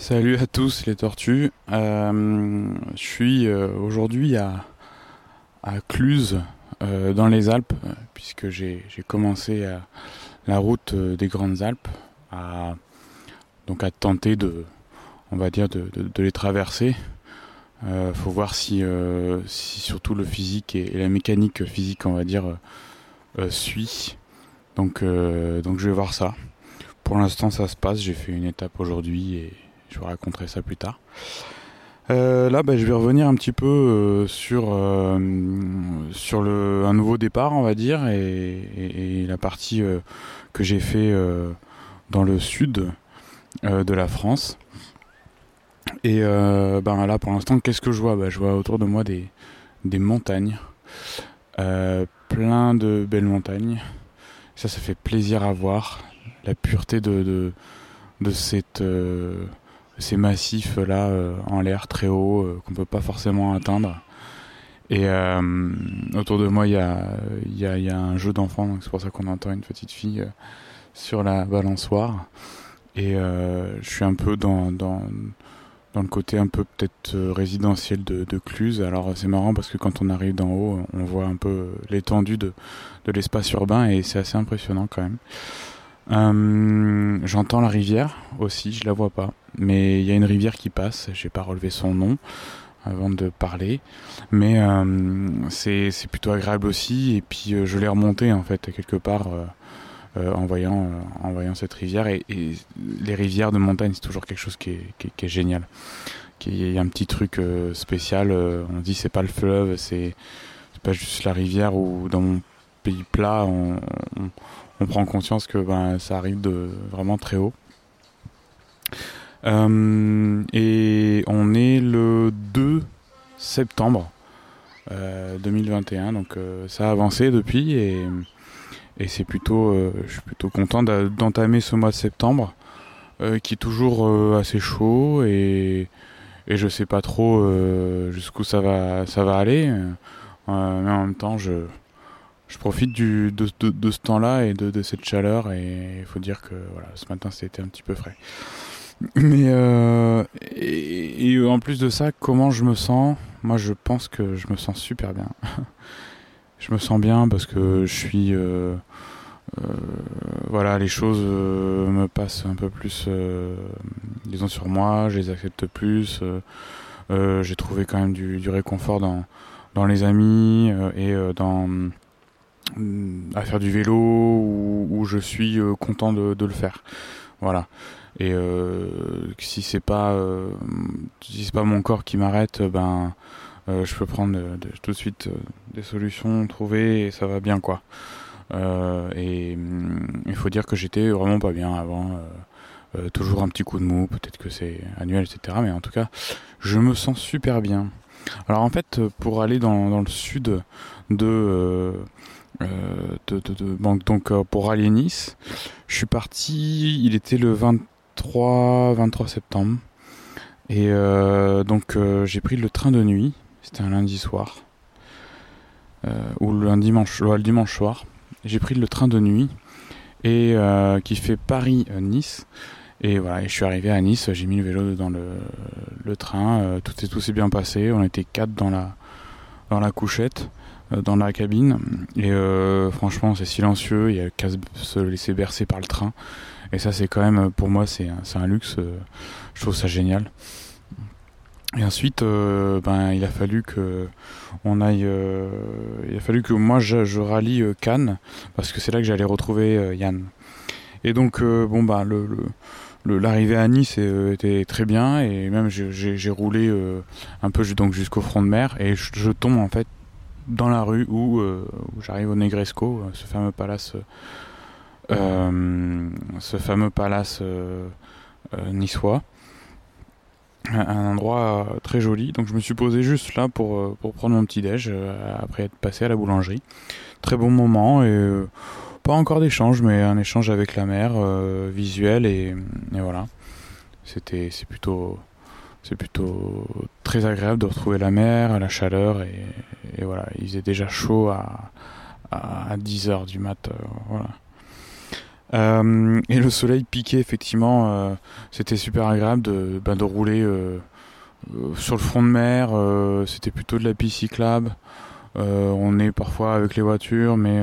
Salut à tous les tortues. Euh, je suis euh, aujourd'hui à, à Cluse, euh, dans les Alpes, puisque j'ai commencé la route des Grandes Alpes, à, donc à tenter de, on va dire, de, les traverser. Il faut voir si, si, surtout le physique et, la mécanique physique, on va dire, suit. Donc, donc je vais voir ça. Pour l'instant, ça se passe. J'ai fait une étape aujourd'hui et je vous raconterai ça plus tard. Euh, là, bah, je vais revenir un petit peu euh, sur, euh, sur le, un nouveau départ, on va dire, et, la partie que j'ai fait dans le sud de la France. Et ben là, pour l'instant, qu'est-ce que je vois? Bah, Je vois autour de moi des, des montagnes, plein de belles montagnes. Ça, ça fait plaisir à voir. La pureté de, de, de cette ces massifs là euh, en l'air très haut euh, qu'on peut pas forcément atteindre. Et euh, autour de moi, il y a, y, a, un jeu d'enfant, donc c'est pour ça qu'on entend une petite fille sur la balançoire. Et je suis un peu dans, dans, dans le côté un peu peut-être résidentiel de, de Cluse. Alors c'est marrant parce que quand on arrive d'en haut, on voit un peu l'étendue de, de l'espace urbain et c'est assez impressionnant quand même. Euh, j'entends la rivière aussi, je la vois pas. Mais il y a une rivière qui passe, j'ai pas relevé son nom avant de parler. Mais euh, c'est plutôt agréable aussi. Et puis euh, je l'ai remonté en fait quelque part en, voyant, en voyant cette rivière. Et, les rivières de montagne, c'est toujours quelque chose qui est, qui est, génial. Il y a un petit truc spécial. on dit c'est pas le fleuve, c'est pas juste la rivière ou dans mon pays plat, on prend conscience que ben, ça arrive de vraiment très haut. Euh, et on est le 2 septembre 2021, euh, donc euh, ça a avancé depuis et, et c'est plutôt, je suis plutôt content d'entamer ce mois de septembre qui est toujours assez chaud et, et je sais pas trop jusqu'où ça va, ça va aller, mais en même temps je, je profite du, de, de, ce temps-là et de, de, cette chaleur et il faut dire que voilà, ce matin c'était un petit peu frais. Mais euh, et, et, en plus de ça, comment je me sens? Moi, je pense que je me sens super bien. je me sens bien parce que je suis euh, euh, voilà, les choses euh, me passent un peu plus, euh, disons sur moi, je les accepte plus. J'ai trouvé quand même du, du réconfort dans dans les amis et dans euh, à faire du vélo où, je suis euh, content de, le faire. Voilà. Et euh, si c'est pas si c'est pas mon corps qui m'arrête, ben je peux prendre tout de suite des solutions, trouver et ça va bien quoi. et mm, il faut dire que j'étais vraiment pas bien avant. toujours un petit coup de mou, peut-être que c'est annuel, etc. Mais en tout cas, je me sens super bien. Alors en fait, pour aller dans le sud de euh, donc euh, pour rallier Nice, je suis parti, il était le 23, 23 septembre. Et euh, donc j'ai pris le train de nuit, c'était un lundi soir, ou le dimanche, le dimanche soir. J'ai pris le train de nuit et qui fait Paris-Nice. Et voilà, et je suis arrivé à Nice, j'ai mis le vélo dans le, train, tout est tout s'est bien passé, on était quatre dans la dans la couchette. Euh, dans la cabine. Et euh, franchement c'est silencieux, il y a qu'à se laisser bercer par le train. Et ça c'est quand même pour moi c'est un, luxe, euh, je trouve ça génial. Et ensuite, ben, il a fallu que on aille, il a fallu que moi je, rallie Cannes parce que c'est là que j'allais retrouver Yann. Et donc bon bah le l'arrivée à Nice était très bien. Et même j'ai roulé un peu donc jusqu'au front de mer. Et je, tombe en fait dans la rue où, euh, où j'arrive au Negresco, euh, ce fameux palace, euh, ce fameux palace niçois. Un, endroit très joli, donc je me suis posé juste là pour, pour prendre mon petit déj après être passé à la boulangerie. Très bon moment et pas encore d'échange, mais un échange avec la mer, visuel et, et voilà. C'était c'est plutôt c'est plutôt très agréable de retrouver la mer, la chaleur et, voilà, il faisait déjà chaud à, à 10h du mat. Euh, voilà. et le soleil piquait effectivement. C'était super agréable de, ben, de rouler sur le front de mer. C'était plutôt de la piste on est parfois avec les voitures, mais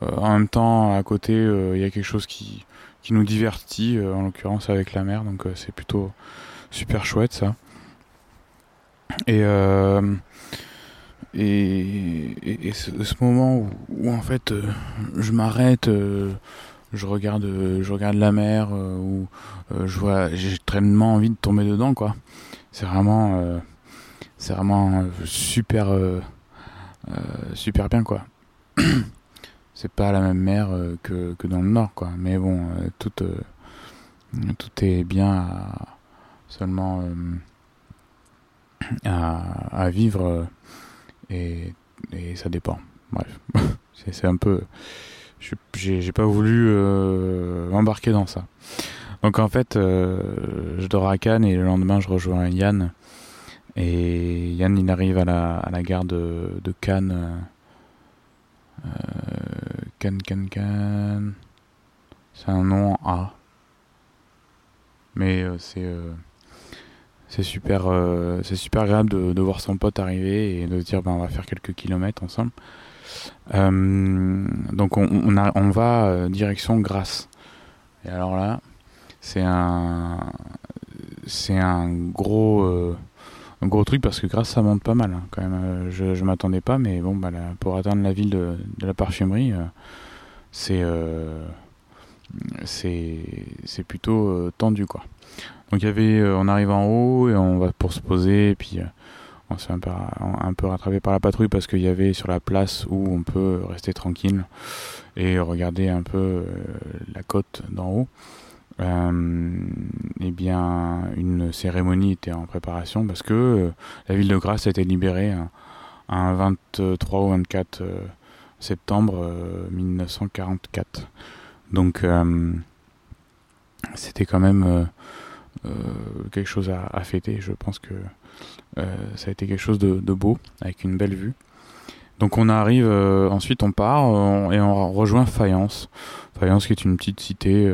en même temps à côté il y a quelque chose qui qui nous divertit, en l'occurrence avec la mer. Donc c'est plutôt super chouette ça. Et, euh, ce, moment où, en fait euh, je m'arrête, euh, je regarde, je regarde la mer, où je vois, j'ai tellement envie de tomber dedans quoi. C'est vraiment, c'est vraiment super, super bien quoi. c'est pas la même mer que, dans le nord quoi, mais bon, tout, tout est bien seulement à, vivre euh, et, et, ça dépend. Bref, c'est un peu. J'ai pas voulu euh, m'embarquer dans ça. Donc en fait, euh, je dors à Cannes et le lendemain je rejoins Yann. Et Yann il arrive à la, à la gare de, de Cannes. Euh, Cannes, Cannes, Cannes. C'est un nom A. Mais c'est c'est super, euh, super agréable de, voir son pote arriver et de se dire ben, on va faire quelques kilomètres ensemble. Euh, donc on, a, on va euh, direction Grasse. Et alors là, c'est un, c'est un gros, gros truc parce que Grasse ça monte pas mal hein, quand même. Je, je m'attendais pas, mais bon, bah, là, pour atteindre la ville de, de la parfumerie, c'est, c'est, c'est plutôt tendu quoi. Donc il y avait, euh, on arrive en haut et on va pour se poser et puis euh, on s'est un peu, rattrapé par la patrouille parce qu'il y avait sur la place où on peut rester tranquille et regarder un peu euh, la côte d'en haut. Euh, eh bien, une cérémonie était en préparation parce que la ville de Grasse a été libérée un, un 23 ou 24 septembre 1944. Donc, c'était quand même quelque chose à, fêter. Je pense que euh, ça a été quelque chose de, beau, avec une belle vue. Donc on arrive, euh, ensuite on part et on rejoint Fayence. Fayence qui est une petite cité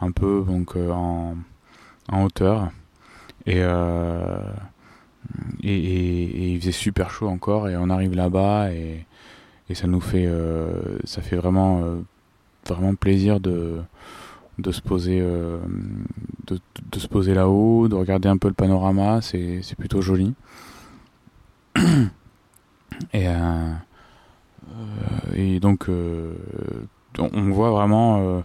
un peu donc en, en, hauteur. Et, et, il faisait super chaud encore et on arrive là-bas et ça nous fait ça fait vraiment vraiment plaisir de de se poser euh, de, de, se poser là-haut, de regarder un peu le panorama, c'est plutôt joli. et, euh, euh, et donc on voit vraiment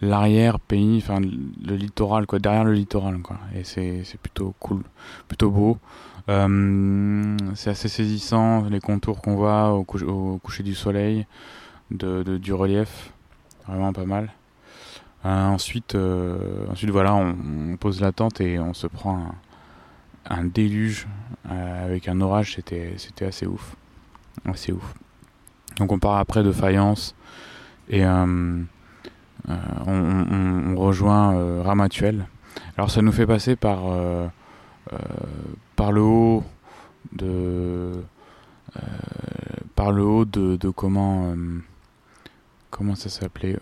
l'arrière pays, enfin le littoral quoi, derrière le littoral quoi. Et c'est plutôt cool, plutôt beau. c'est assez saisissant les contours qu'on voit au, coucher du soleil, de, du relief, vraiment pas mal. Euh, ensuite, euh, ensuite voilà, on, pose la tente et on se prend un, déluge euh, avec un orage. C'était, c'était assez ouf, assez ouf. Donc on part après de Fayence et on, rejoint Ramatuel. Alors ça nous fait passer par par le haut de par le haut de comment comment ça s'appelait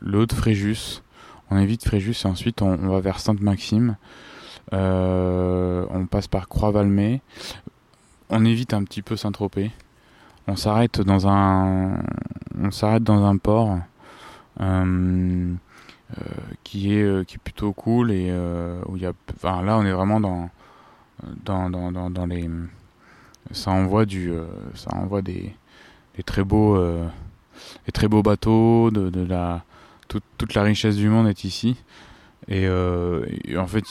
le haut de Fréjus. On évite Fréjus et ensuite on, va vers Sainte-Maxime. Euh, on passe par Croix-Valmé. On évite un petit peu Saint-Tropez. On s'arrête dans un, on s'arrête dans un port euh, euh, qui est qui est plutôt cool et où il y a, enfin, là on est vraiment dans dans, dans, dans, dans les, ça envoie du, ça envoie des, des très beaux, des très beaux bateaux, de, de la toute, la richesse du monde est ici. Euh, et, en fait,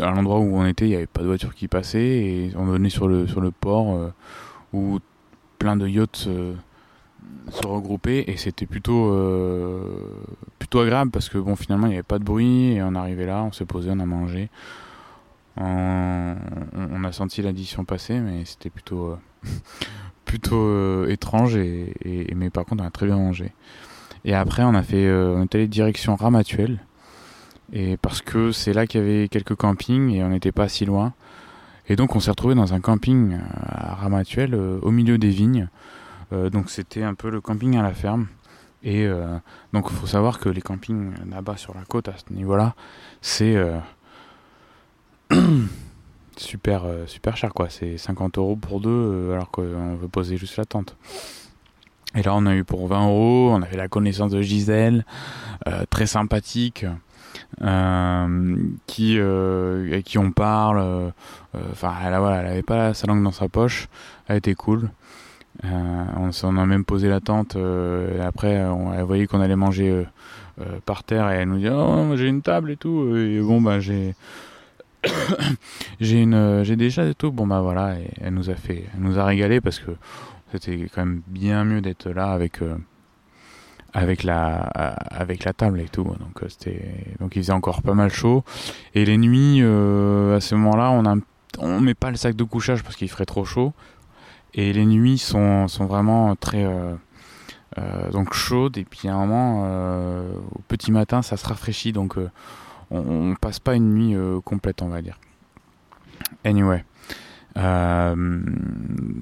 à l'endroit où on était, il n'y avait pas de voiture qui passait. Et on venait sur le, sur le port euh, où plein de yachts euh, se regroupaient. Et c'était plutôt, plutôt agréable parce que bon, finalement, il n'y avait pas de bruit. Et on arrivait là, on s'est posé, on a mangé. On, a senti l'addition passer, mais c'était plutôt, plutôt étrange. Et, et, mais par contre, on a très bien mangé. Et après, euh, on est allé direction Ramatuel. Et parce que c'est là qu'il y avait quelques campings et on n'était pas si loin. Et donc, on s'est retrouvé dans un camping euh, à Ramatuel, euh, au milieu des vignes. donc, c'était un peu le camping à la ferme. Et donc il faut savoir que les campings là-bas sur la côte à ce niveau-là, c'est super super cher quoi. C'est 50 euros pour deux alors qu'on veut poser juste la tente. Et là, on a eu pour 20 euros, on avait la connaissance de Gisèle, euh, très sympathique, euh, qui, euh, qui on parle. Enfin, elle, voilà, elle avait pas sa langue dans sa poche, elle était cool. on, on a même posé la tente, après, on, elle voyait qu'on allait manger par terre, et elle nous dit Oh, j'ai une table et tout. Et bon, bah, j'ai. j'ai une j'ai chats et tout bon bah voilà elle nous a fait elle nous a régalé parce que c'était quand même bien mieux d'être là avec euh, avec la avec la table et tout. Donc euh, c'était donc il faisait encore pas mal chaud. Et les nuits euh, à ce moment-là, on a on met pas le sac de couchage parce qu'il ferait trop chaud. Et les nuits sont, sont vraiment très donc chaudes et puis à un moment au petit matin ça se rafraîchit donc on, on, passe pas une nuit complète on va dire. Anyway.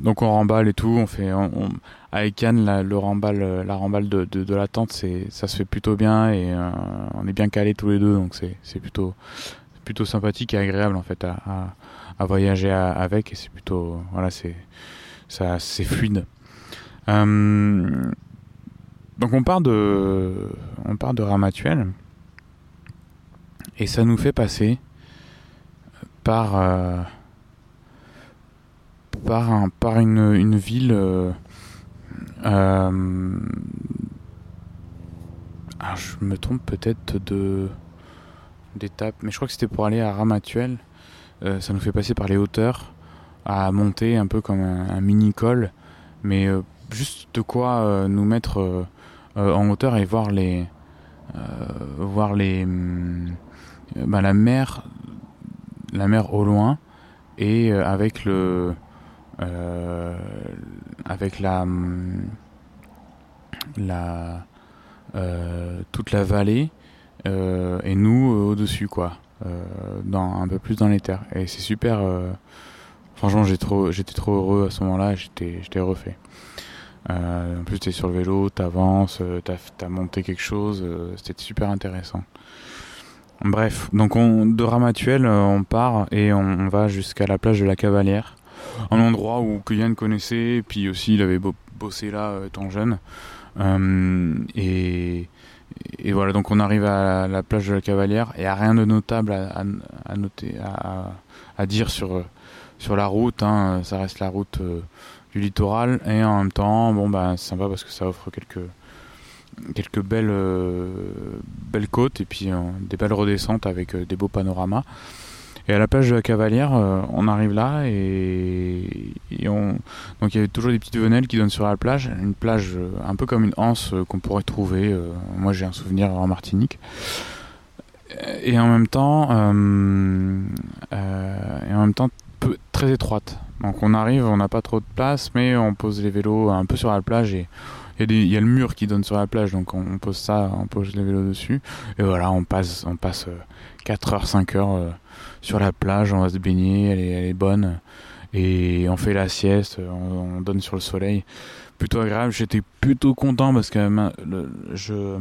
Euh, donc on remballe et tout, on fait avec Cannes la, le remballe, la remballe de, la tente, c'est ça se fait plutôt bien et euh, on est bien calés tous les deux, donc c'est plutôt plutôt sympathique et agréable en fait à, à, voyager avec et c'est plutôt voilà c'est ça c'est fluide. Euh, donc on part de on part de Ramatuel et ça nous fait passer par euh, par, un, par une, ville. Euh, euh, alors je me trompe peut-être de d'étape, mais je crois que c'était pour aller à Ramatuel. Euh, ça nous fait passer par les hauteurs, à monter un peu comme un, mini-col, mais euh, juste de quoi nous mettre en hauteur et voir les voir les bah, la mer la mer au loin et avec le euh, avec la, la euh, toute la vallée euh, et nous au dessus quoi, dans un peu plus dans les terres. Et c'est super. franchement, j'étais trop heureux à ce moment-là. J'étais, refait. En plus, t'es sur le vélo, t'avances, t'as as monté quelque chose, c'était super intéressant. Bref, donc on, de Ramatuel, on part et on va jusqu'à la plage de la Cavalière un endroit où que Yann connaissait, puis aussi il avait bossé là euh, étant jeune. Euh, et, voilà, donc on arrive à la plage de la Cavalière et il rien de notable à, noter, à, dire sur, sur la route. Hein. Ça reste la route euh, du littoral et en même temps, bon bah c'est sympa parce que ça offre quelques quelques belles belles côtes et puis des belles redescentes avec des beaux panoramas. Et à la plage de la Cavalière, euh, on arrive là et, on... donc il y avait toujours des petites venelles qui donnent sur la plage, une plage euh, un peu comme une anse euh, qu'on pourrait trouver. Moi, j'ai un souvenir en Martinique. Et en même temps, et en même temps très étroite. Donc on arrive, on n'a pas trop de place, mais on pose les vélos un peu sur la plage et il y, a le mur qui donne sur la plage, donc on, pose ça, on pose les vélos dessus. Et voilà, on passe, on passe 4 heures, 5 heures sur la plage, on va se baigner, elle est, bonne. Et on fait la sieste, on, on, donne sur le soleil. Plutôt agréable, j'étais plutôt content parce que je,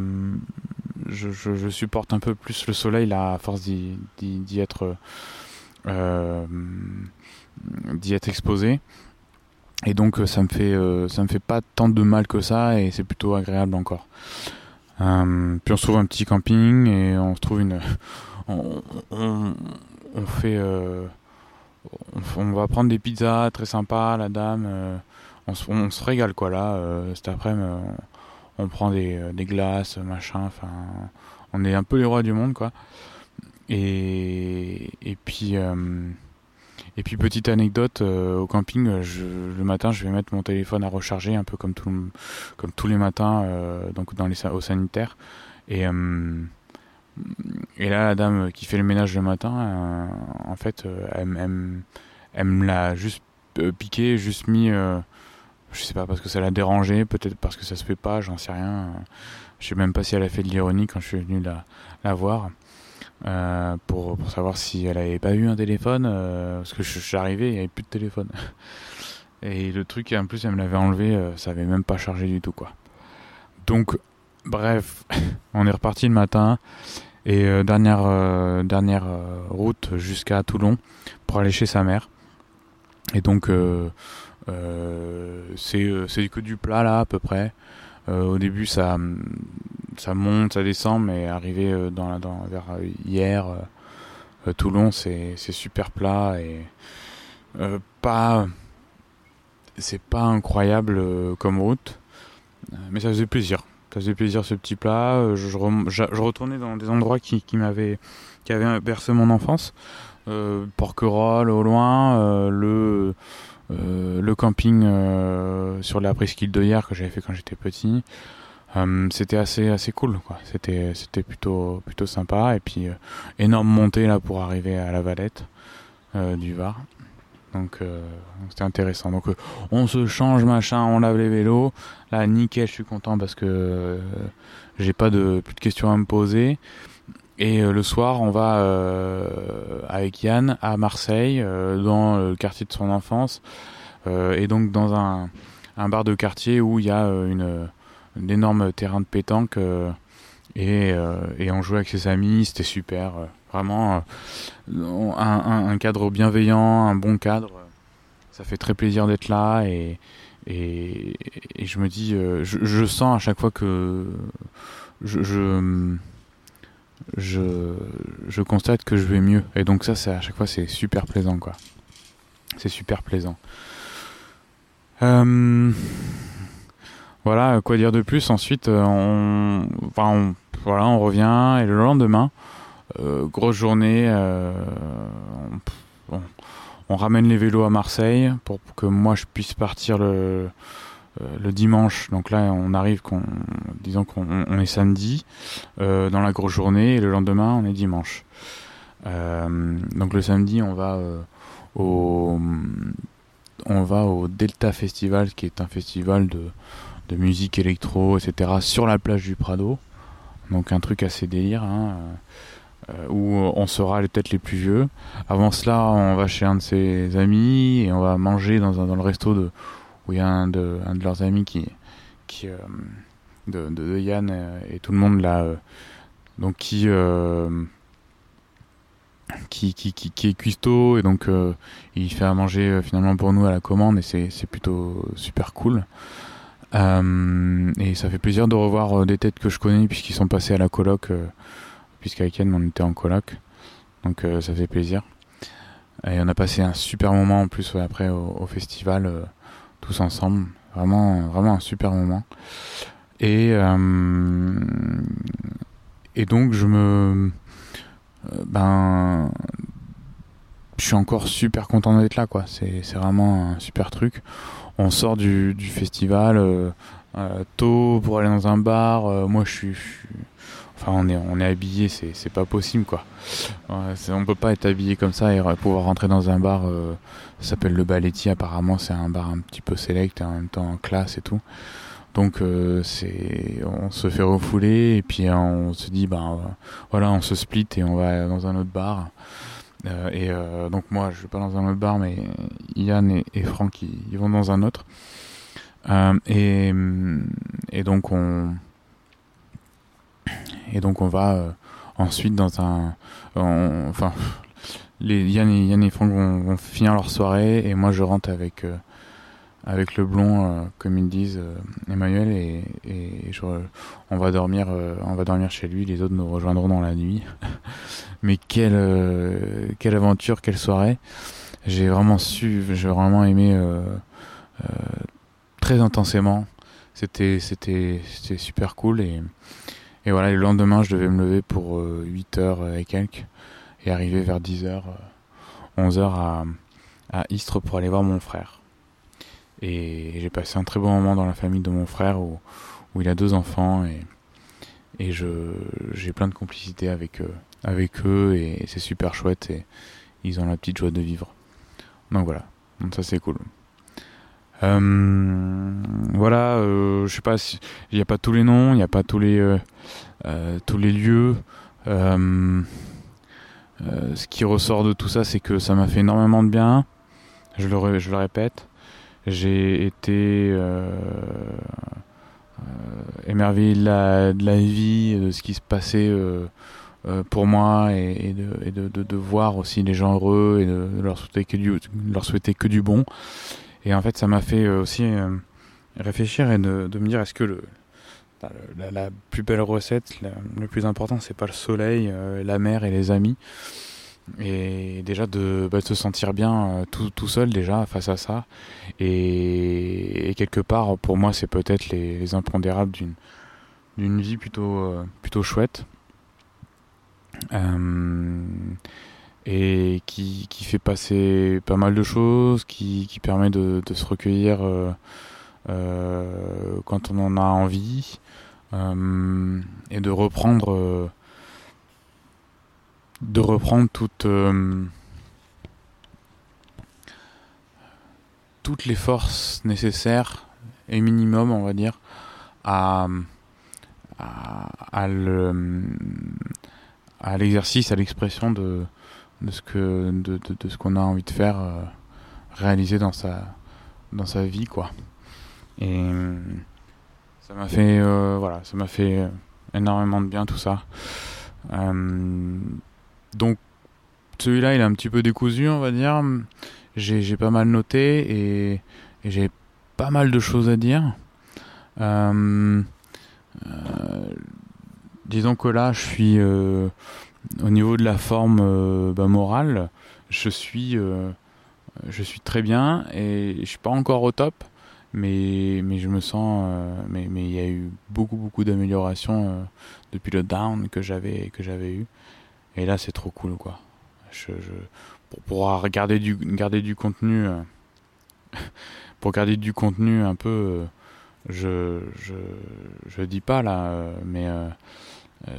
supporte un peu plus le soleil là, à force d'y être, euh, d'y être exposé. Et donc ça me fait euh, ça me fait pas tant de mal que ça et c'est plutôt agréable encore. Euh, puis on se trouve un petit camping et on se trouve une on, fait euh, on, va prendre des pizzas très sympas la dame euh, on, on, se régale quoi là euh, cet après-midi on, prend des, des glaces machin enfin on est un peu les rois du monde quoi et et puis et puis petite anecdote euh, au camping, je, le matin, je vais mettre mon téléphone à recharger un peu comme tous les matins, euh, donc dans les au sanitaire. Et euh, là, la dame qui fait le ménage le matin, euh, en fait, euh, elle, me l'a juste euh, piqué, juste mis. je sais pas parce que ça l'a dérangé, peut-être parce que ça se fait pas, j'en sais rien. Je sais même pas si elle a fait de l'ironie quand je suis venu la, la voir. Euh, pour, pour savoir si elle avait pas eu un téléphone euh, parce que je, suis arrivé il n'y avait plus de téléphone et le truc en plus elle me l'avait enlevé euh, ça avait même pas chargé du tout quoi donc Bref, on est reparti le matin et dernière dernière route jusqu'à Toulon pour aller chez sa mère. Et donc c'est que du plat là à peu près. Au début ça ça monte, ça descend, mais arrivé la, dans, vers hier, Toulon, c'est super plat et pas c'est pas incroyable comme route, mais ça faisait plaisir. Ça faisait plaisir ce petit plat. Je, retournais dans des endroits qui, qui m'avaient qui avaient bercé mon enfance. Euh, Porquerolles au loin, euh, le euh, le camping euh, sur la presqu'île de hier que j'avais fait quand j'étais petit. c'était assez assez cool quoi. C'était c'était plutôt plutôt sympa et puis énorme montée là pour arriver à la Valette du Var. Donc c'était intéressant. Donc on se change machin, on lave les vélos. Là nickel, je suis content parce que j'ai pas de plus de questions à me poser. Et euh, le soir, on va euh, avec Yann à Marseille, euh, dans le quartier de son enfance, et donc dans un, bar de quartier où il y a une, un énorme terrain de pétanque, et, on jouait avec ses amis, c'était super, vraiment un, cadre bienveillant, un bon cadre. Ça fait très plaisir d'être là et, je me dis, je, sens à chaque fois que je je, je constate que je vais mieux. Et donc ça, c'est à chaque fois, c'est super plaisant, quoi. C'est super plaisant. Euh, voilà, quoi dire de plus Ensuite, euh, on, enfin, on, voilà, on revient et le lendemain, euh, grosse journée, on, on, ramène les vélos à Marseille pour que moi je puisse partir le le dimanche, donc là on arrive, disons qu'on est samedi euh, dans la grosse journée et le lendemain on est dimanche. Euh, donc le samedi on va au Delta Festival qui est un festival de, de musique électro etc sur la plage du Prado donc un truc assez délire hein, où on sera peut-être les plus vieux avant cela on va chez un de ses amis et on va manger dans, dans le resto de où il y a un de, leurs amis qui, euh, de, Yann euh, et tout le monde là, euh, donc qui, qui, qui, est cuistot et donc il fait à manger finalement pour nous à la commande et c'est, plutôt super cool. et ça fait plaisir de revoir des têtes que je connais puisqu'ils sont passés à la coloc, puisqu'avec Yann on était en coloc, donc ça fait plaisir. Et on a passé un super moment en plus après au festival tous ensemble. Vraiment, vraiment un super moment. Et, euh, et donc, je me. Euh, ben. Je suis encore super content d'être là, quoi. C'est vraiment un super truc. On sort du, du festival euh, tôt pour aller dans un bar. moi, je suis, je suis Enfin, on est, on est habillé, c'est pas possible quoi. on peut pas être habillé comme ça et pouvoir rentrer dans un bar. Euh, ça s'appelle le Baletti, apparemment, c'est un bar un petit peu select et en même temps classe et tout. Donc, euh, c'est, on se fait refouler et puis euh, on se dit, ben voilà, on se split et on va dans un autre bar. et donc, moi, je vais pas dans un autre bar, mais Yann et, Franck, ils, vont dans un autre. et donc, on et donc on va euh, ensuite dans un... enfin, Yann et, Yann et Franck vont, finir leur soirée et moi je rentre avec euh, avec le blond euh, comme ils disent Emmanuel et, on va dormir on va dormir chez lui. Les autres nous rejoindront dans la nuit. Mais quelle quelle aventure quelle soirée. J'ai vraiment su j'ai vraiment aimé très intensément. C'était c'était c'était super cool et et voilà, le lendemain, je devais me lever pour 8h euh, et quelques et arriver vers 10h, 11h euh, à, à Istres pour aller voir mon frère. Et j'ai passé un très bon moment dans la famille de mon frère où, où il a deux enfants et, et je, j'ai plein de complicité avec eux, avec eux et c'est super chouette et ils ont la petite joie de vivre. Donc voilà, donc ça c'est cool. Euh, voilà, euh, je sais pas, il n'y a pas tous les noms, il n'y a pas tous les euh, euh tous les lieux. Euh, ce qui ressort de tout ça, c'est que ça m'a fait énormément de bien. Je le, répète. J'ai été émerveillé de la, de vie, de ce qui se passait pour moi et, de, de, voir aussi les gens heureux et de, leur souhaiter que du bon. Et en fait, ça m'a fait aussi réfléchir et de, me dire est-ce que le, la, plus belle recette, le plus important, c'est pas le soleil, la mer et les amis, et déjà de, bah, se sentir bien euh, tout, seul déjà face à ça. Et, quelque part pour moi c'est peut-être les, impondérables d'une d'une vie plutôt euh, plutôt chouette. Euh, et qui, qui, fait passer pas mal de choses qui, qui permet de, de, se recueillir quand on en a envie et de reprendre de reprendre toute, euh, toutes les forces nécessaires et minimum, on va dire, à, à l'exercice, à l'expression de, de ce que de, ce qu'on a envie de faire euh, réaliser dans sa dans sa vie quoi et ça m'a fait euh, voilà ça m'a fait énormément de bien tout ça donc celui-là, il est un petit peu décousu, on va dire. J'ai pas mal noté et, j'ai pas mal de choses à dire. Euh, euh, disons que là, je suis euh, au niveau de la forme bah, morale, je suis, je suis très bien et je suis pas encore au top, mais, mais je me sens, mais mais il y a eu beaucoup beaucoup d'améliorations depuis le down que j'avais eu. Et là, c'est trop cool, quoi. Pour pouvoir garder du, garder du contenu, euh, pour garder du contenu un peu, euh, je, je, je dis pas là, euh, mais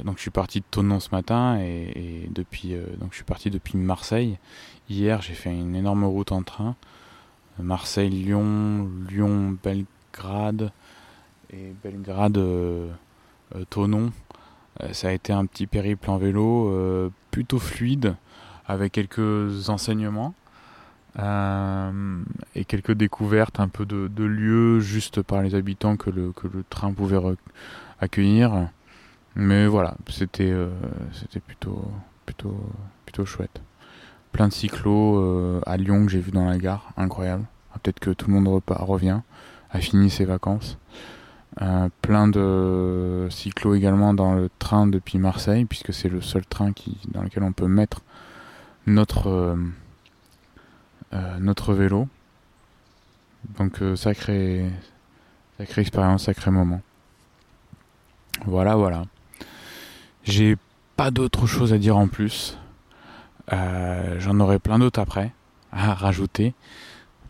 donc je suis parti de Tonon ce matin et, depuis, donc je suis parti depuis Marseille. Hier, j'ai fait une énorme route en train, Marseille, Lyon, Lyon, Belgrade et Belgrade, Tonon. Euh, ça a été un petit périple en vélo euh, plutôt fluide, avec quelques enseignements. Euh, et quelques découvertes un peu de, lieux juste par les habitants que le train pouvait accueillir. Mais voilà, c'était c'était plutôt, plutôt, plutôt chouette. Plein de cyclos à Lyon que j'ai vu dans la gare, incroyable. Ah, peut-être que tout le monde revient, a fini ses vacances. Euh, plein de cyclos également dans le train depuis Marseille, puisque c'est le seul train qui, dans lequel on peut mettre notre, euh, euh, notre vélo. Donc sacré, sacrée expérience, sacré moment. Voilà, voilà. J'ai pas d'autre chose à dire en plus. J'en aurai plein d'autres après à rajouter.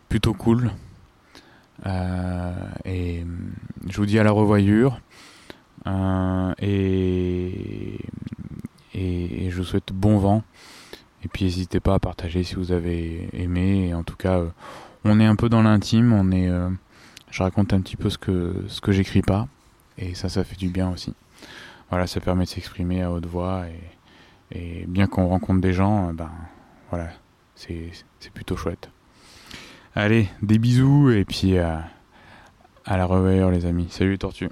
Plutôt cool. Euh, et je vous dis à la revoyure. Euh, et, et, je vous souhaite bon vent. Et puis n'hésitez pas à partager si vous avez aimé. Et en tout cas, euh, on est un peu dans l'intime. On est, je raconte un petit peu ce que ce que j'écris pas. Et ça, ça fait du bien aussi. Voilà, ça permet de s'exprimer à haute voix. Et, bien qu'on rencontre des gens, ben voilà, c'est plutôt chouette. Allez, des bisous et puis euh, à la reveilleur les amis. Salut les tortues.